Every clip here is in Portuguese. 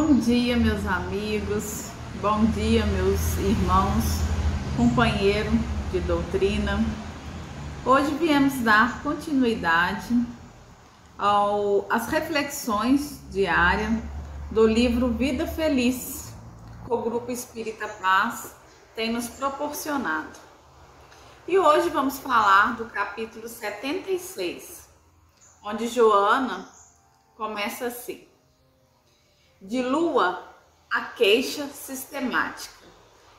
Bom dia, meus amigos, bom dia, meus irmãos, companheiro de doutrina. Hoje viemos dar continuidade ao, às reflexões diárias do livro Vida Feliz, que o Grupo Espírita Paz tem nos proporcionado. E hoje vamos falar do capítulo 76, onde Joana começa assim de lua a queixa sistemática,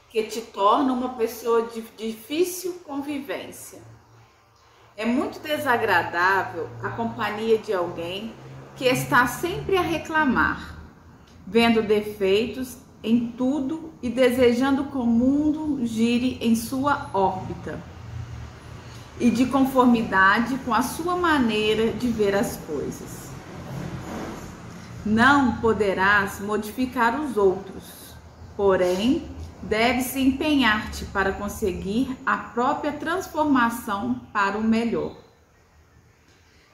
que te torna uma pessoa de difícil convivência. É muito desagradável a companhia de alguém que está sempre a reclamar, vendo defeitos em tudo e desejando que o mundo gire em sua órbita e de conformidade com a sua maneira de ver as coisas. Não poderás modificar os outros, porém, deves empenhar-te para conseguir a própria transformação para o melhor.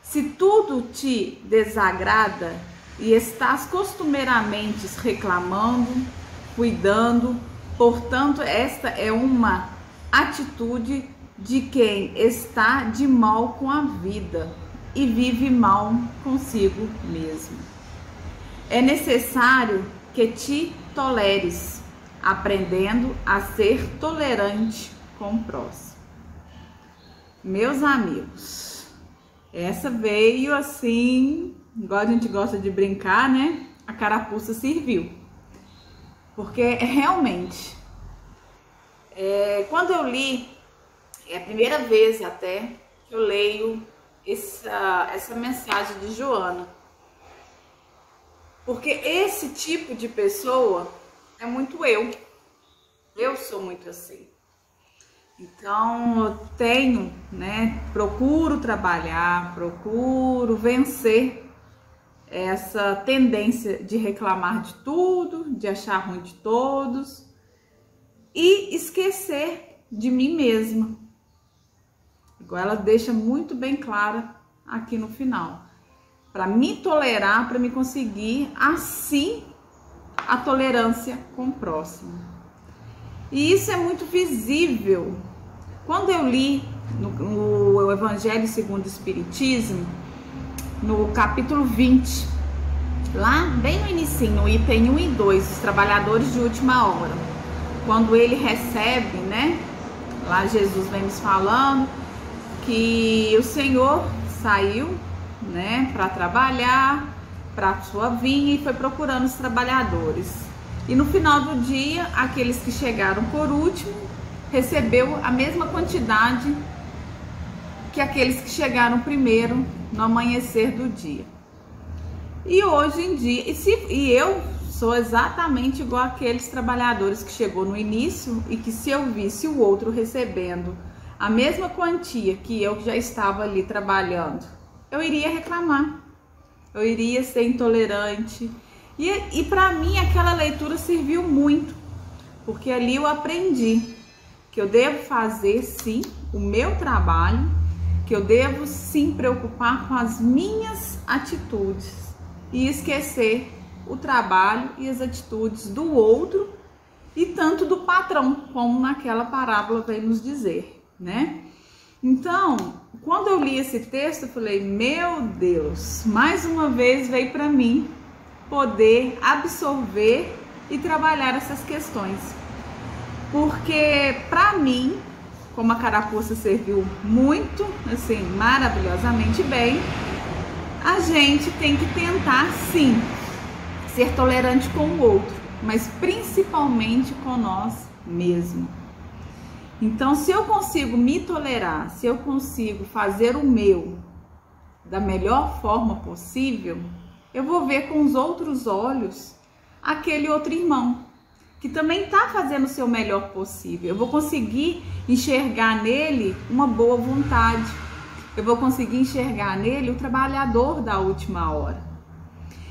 Se tudo te desagrada e estás costumeiramente reclamando, cuidando, portanto, esta é uma atitude de quem está de mal com a vida e vive mal consigo mesmo. É necessário que te toleres, aprendendo a ser tolerante com o próximo. Meus amigos, essa veio assim, igual a gente gosta de brincar, né? A carapuça serviu. Porque realmente, é, quando eu li, é a primeira vez até que eu leio essa, essa mensagem de Joana. Porque esse tipo de pessoa é muito eu. Eu sou muito assim. Então, eu tenho, né, procuro trabalhar, procuro vencer essa tendência de reclamar de tudo, de achar ruim de todos e esquecer de mim mesma. Igual ela deixa muito bem clara aqui no final para me tolerar, para me conseguir assim a tolerância com o próximo. E isso é muito visível. Quando eu li no, no Evangelho segundo o Espiritismo, no capítulo 20, lá bem no início, no item 1 e 2, os trabalhadores de última hora, quando ele recebe, né? Lá Jesus vem nos falando que o Senhor saiu né, para trabalhar, para sua vinha e foi procurando os trabalhadores. E no final do dia, aqueles que chegaram por último recebeu a mesma quantidade que aqueles que chegaram primeiro no amanhecer do dia. E hoje em dia, e, se, e eu sou exatamente igual aqueles trabalhadores que chegou no início e que se eu visse o outro recebendo a mesma quantia que eu já estava ali trabalhando eu iria reclamar, eu iria ser intolerante. E, e para mim aquela leitura serviu muito, porque ali eu aprendi que eu devo fazer sim o meu trabalho, que eu devo sim preocupar com as minhas atitudes e esquecer o trabalho e as atitudes do outro e tanto do patrão, como naquela parábola vem nos dizer, né? Então, quando eu li esse texto, eu falei: Meu Deus, mais uma vez veio para mim poder absorver e trabalhar essas questões. Porque, para mim, como a carapuça serviu muito, assim, maravilhosamente bem, a gente tem que tentar sim ser tolerante com o outro, mas principalmente com nós mesmos. Então, se eu consigo me tolerar, se eu consigo fazer o meu da melhor forma possível, eu vou ver com os outros olhos aquele outro irmão que também está fazendo o seu melhor possível. Eu vou conseguir enxergar nele uma boa vontade. Eu vou conseguir enxergar nele o trabalhador da última hora.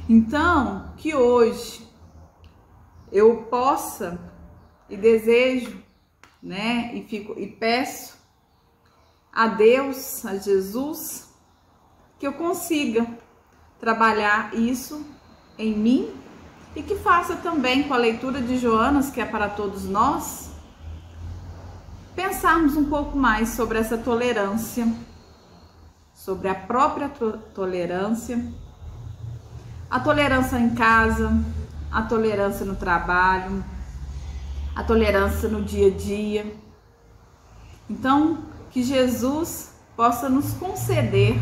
Então, que hoje eu possa e desejo né? E fico e peço a Deus, a Jesus, que eu consiga trabalhar isso em mim e que faça também com a leitura de Joanas, que é para todos nós, pensarmos um pouco mais sobre essa tolerância, sobre a própria to tolerância, a tolerância em casa, a tolerância no trabalho, a tolerância no dia a dia. Então, que Jesus possa nos conceder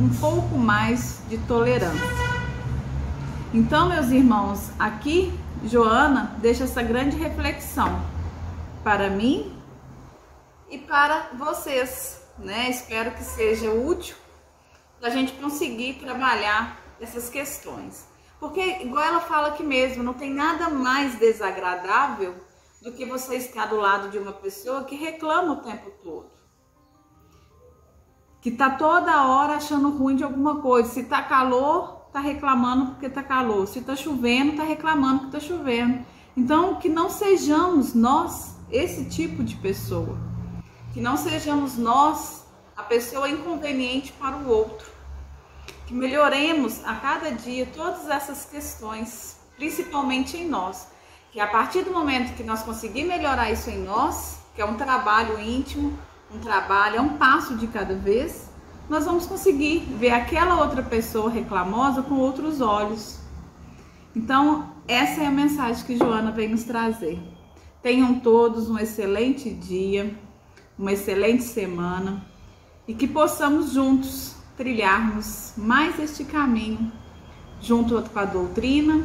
um pouco mais de tolerância. Então, meus irmãos, aqui Joana deixa essa grande reflexão para mim e para vocês, né? Espero que seja útil para a gente conseguir trabalhar essas questões. Porque, igual ela fala aqui mesmo, não tem nada mais desagradável do que você estar do lado de uma pessoa que reclama o tempo todo. Que tá toda hora achando ruim de alguma coisa. Se tá calor, tá reclamando porque tá calor. Se tá chovendo, tá reclamando que tá chovendo. Então, que não sejamos nós esse tipo de pessoa. Que não sejamos nós a pessoa inconveniente para o outro. Que melhoremos a cada dia todas essas questões, principalmente em nós que a partir do momento que nós conseguirmos melhorar isso em nós, que é um trabalho íntimo, um trabalho, é um passo de cada vez, nós vamos conseguir ver aquela outra pessoa reclamosa com outros olhos. Então, essa é a mensagem que Joana vem nos trazer. Tenham todos um excelente dia, uma excelente semana e que possamos juntos trilharmos mais este caminho junto com a doutrina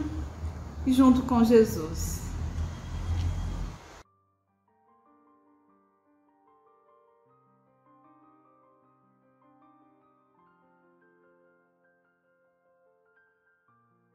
e junto com Jesus.